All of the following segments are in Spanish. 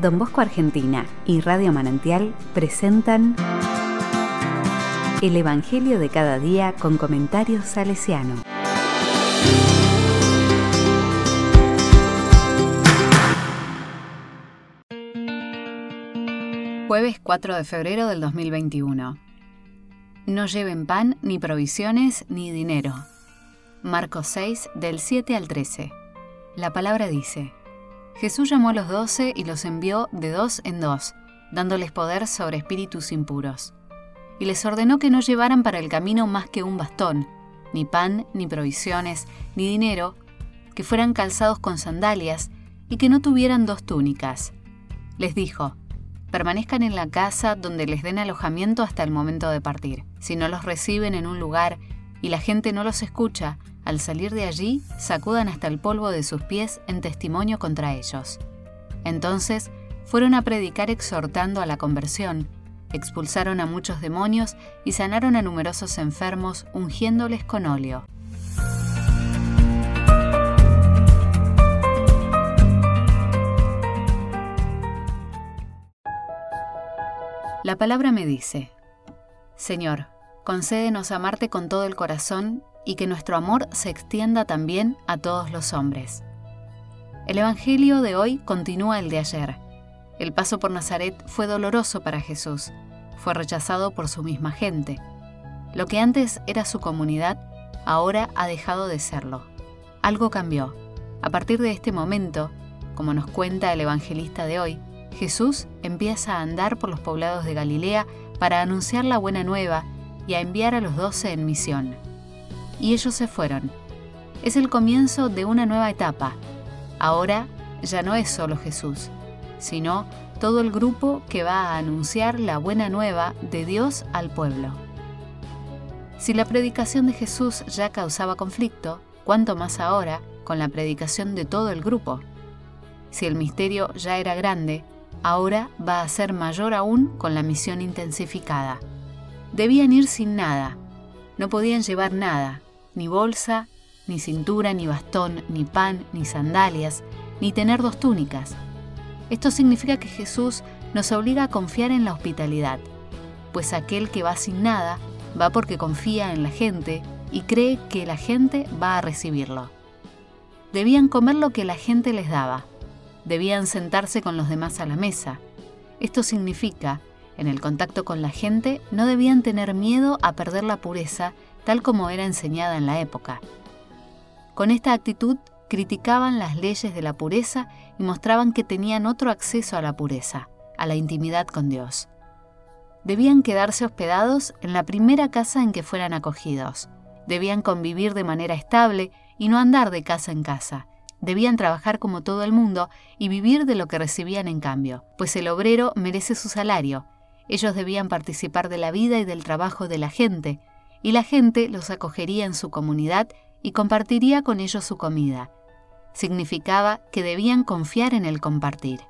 Don Bosco Argentina y Radio Manantial presentan El Evangelio de cada día con comentarios salesiano. Jueves 4 de febrero del 2021. No lleven pan, ni provisiones, ni dinero. Marcos 6, del 7 al 13. La palabra dice, Jesús llamó a los doce y los envió de dos en dos, dándoles poder sobre espíritus impuros. Y les ordenó que no llevaran para el camino más que un bastón, ni pan, ni provisiones, ni dinero, que fueran calzados con sandalias y que no tuvieran dos túnicas. Les dijo, permanezcan en la casa donde les den alojamiento hasta el momento de partir. Si no los reciben en un lugar y la gente no los escucha, al salir de allí, sacudan hasta el polvo de sus pies en testimonio contra ellos. Entonces, fueron a predicar exhortando a la conversión, expulsaron a muchos demonios y sanaron a numerosos enfermos ungiéndoles con óleo. La palabra me dice, Señor, concédenos amarte con todo el corazón y que nuestro amor se extienda también a todos los hombres. El Evangelio de hoy continúa el de ayer. El paso por Nazaret fue doloroso para Jesús, fue rechazado por su misma gente. Lo que antes era su comunidad, ahora ha dejado de serlo. Algo cambió. A partir de este momento, como nos cuenta el evangelista de hoy, Jesús empieza a andar por los poblados de Galilea para anunciar la buena nueva y a enviar a los doce en misión y ellos se fueron. Es el comienzo de una nueva etapa. Ahora ya no es solo Jesús, sino todo el grupo que va a anunciar la buena nueva de Dios al pueblo. Si la predicación de Jesús ya causaba conflicto, ¿cuánto más ahora con la predicación de todo el grupo? Si el misterio ya era grande, ahora va a ser mayor aún con la misión intensificada. Debían ir sin nada, no podían llevar nada, ni bolsa, ni cintura, ni bastón, ni pan, ni sandalias, ni tener dos túnicas. Esto significa que Jesús nos obliga a confiar en la hospitalidad, pues aquel que va sin nada va porque confía en la gente y cree que la gente va a recibirlo. Debían comer lo que la gente les daba, debían sentarse con los demás a la mesa. Esto significa, en el contacto con la gente, no debían tener miedo a perder la pureza tal como era enseñada en la época. Con esta actitud criticaban las leyes de la pureza y mostraban que tenían otro acceso a la pureza, a la intimidad con Dios. Debían quedarse hospedados en la primera casa en que fueran acogidos. Debían convivir de manera estable y no andar de casa en casa. Debían trabajar como todo el mundo y vivir de lo que recibían en cambio, pues el obrero merece su salario. Ellos debían participar de la vida y del trabajo de la gente, y la gente los acogería en su comunidad y compartiría con ellos su comida. Significaba que debían confiar en el compartir.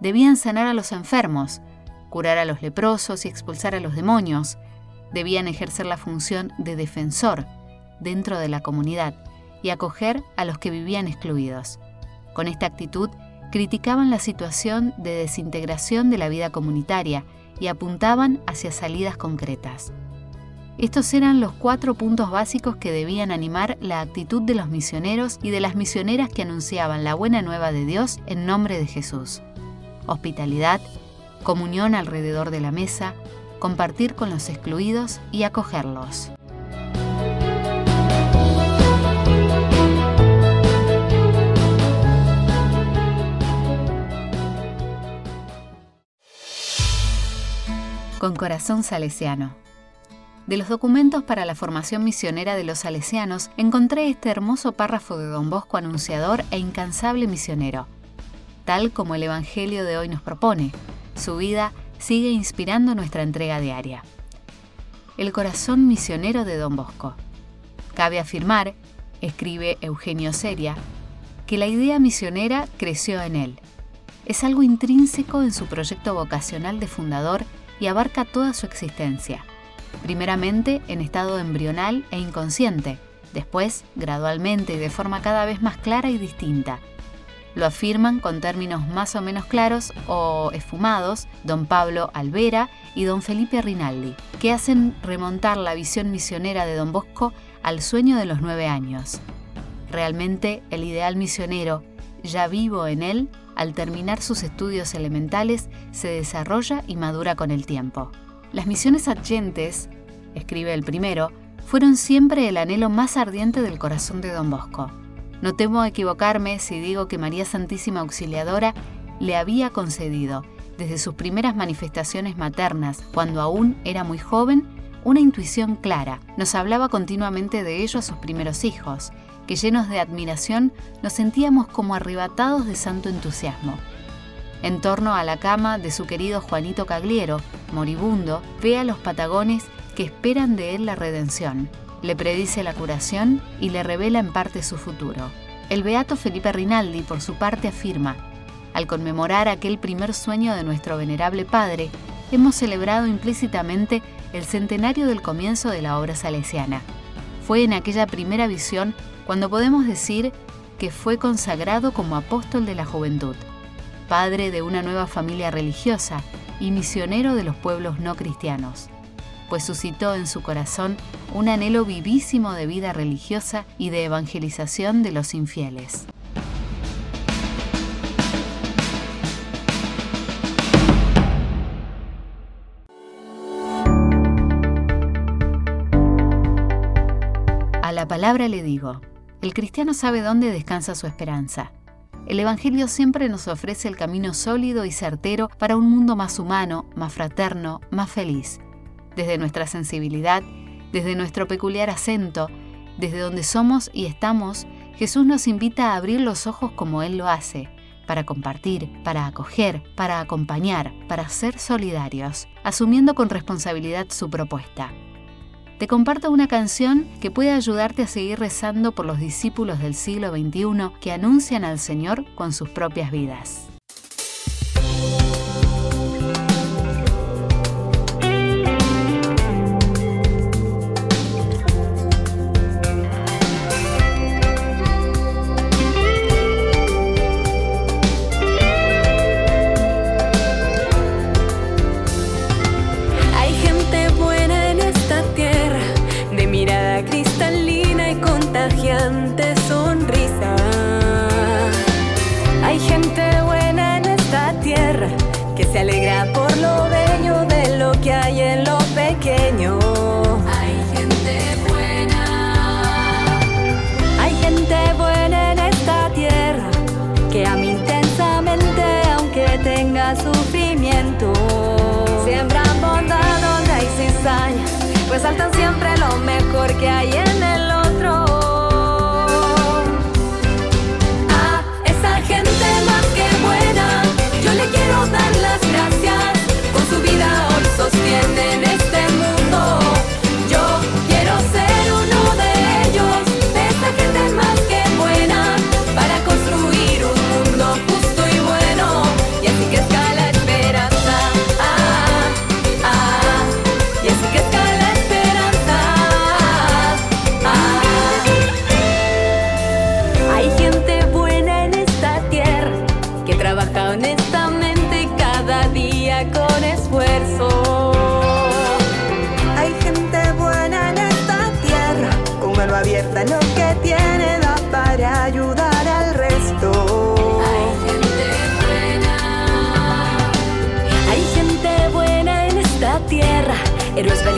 Debían sanar a los enfermos, curar a los leprosos y expulsar a los demonios. Debían ejercer la función de defensor dentro de la comunidad y acoger a los que vivían excluidos. Con esta actitud, criticaban la situación de desintegración de la vida comunitaria y apuntaban hacia salidas concretas. Estos eran los cuatro puntos básicos que debían animar la actitud de los misioneros y de las misioneras que anunciaban la buena nueva de Dios en nombre de Jesús. Hospitalidad, comunión alrededor de la mesa, compartir con los excluidos y acogerlos. Con corazón salesiano. De los documentos para la formación misionera de los salesianos encontré este hermoso párrafo de Don Bosco anunciador e incansable misionero. Tal como el Evangelio de hoy nos propone, su vida sigue inspirando nuestra entrega diaria. El corazón misionero de Don Bosco. Cabe afirmar, escribe Eugenio Seria, que la idea misionera creció en él. Es algo intrínseco en su proyecto vocacional de fundador y abarca toda su existencia primeramente en estado embrional e inconsciente, después gradualmente y de forma cada vez más clara y distinta. Lo afirman con términos más o menos claros o esfumados don Pablo Alvera y don Felipe Rinaldi, que hacen remontar la visión misionera de don Bosco al sueño de los nueve años. Realmente el ideal misionero, ya vivo en él, al terminar sus estudios elementales, se desarrolla y madura con el tiempo. Las misiones adyentes, escribe el primero, fueron siempre el anhelo más ardiente del corazón de don Bosco. No temo equivocarme si digo que María Santísima Auxiliadora le había concedido, desde sus primeras manifestaciones maternas, cuando aún era muy joven, una intuición clara. Nos hablaba continuamente de ello a sus primeros hijos, que llenos de admiración nos sentíamos como arrebatados de santo entusiasmo. En torno a la cama de su querido Juanito Cagliero, moribundo, ve a los patagones que esperan de él la redención. Le predice la curación y le revela en parte su futuro. El beato Felipe Rinaldi, por su parte, afirma, al conmemorar aquel primer sueño de nuestro venerable Padre, hemos celebrado implícitamente el centenario del comienzo de la obra salesiana. Fue en aquella primera visión cuando podemos decir que fue consagrado como apóstol de la juventud, padre de una nueva familia religiosa y misionero de los pueblos no cristianos, pues suscitó en su corazón un anhelo vivísimo de vida religiosa y de evangelización de los infieles. A la palabra le digo, el cristiano sabe dónde descansa su esperanza. El Evangelio siempre nos ofrece el camino sólido y certero para un mundo más humano, más fraterno, más feliz. Desde nuestra sensibilidad, desde nuestro peculiar acento, desde donde somos y estamos, Jesús nos invita a abrir los ojos como Él lo hace, para compartir, para acoger, para acompañar, para ser solidarios, asumiendo con responsabilidad su propuesta te comparto una canción que puede ayudarte a seguir rezando por los discípulos del siglo XXI que anuncian al Señor con sus propias vidas. Resaltan siempre lo mejor que hay It was vanilla.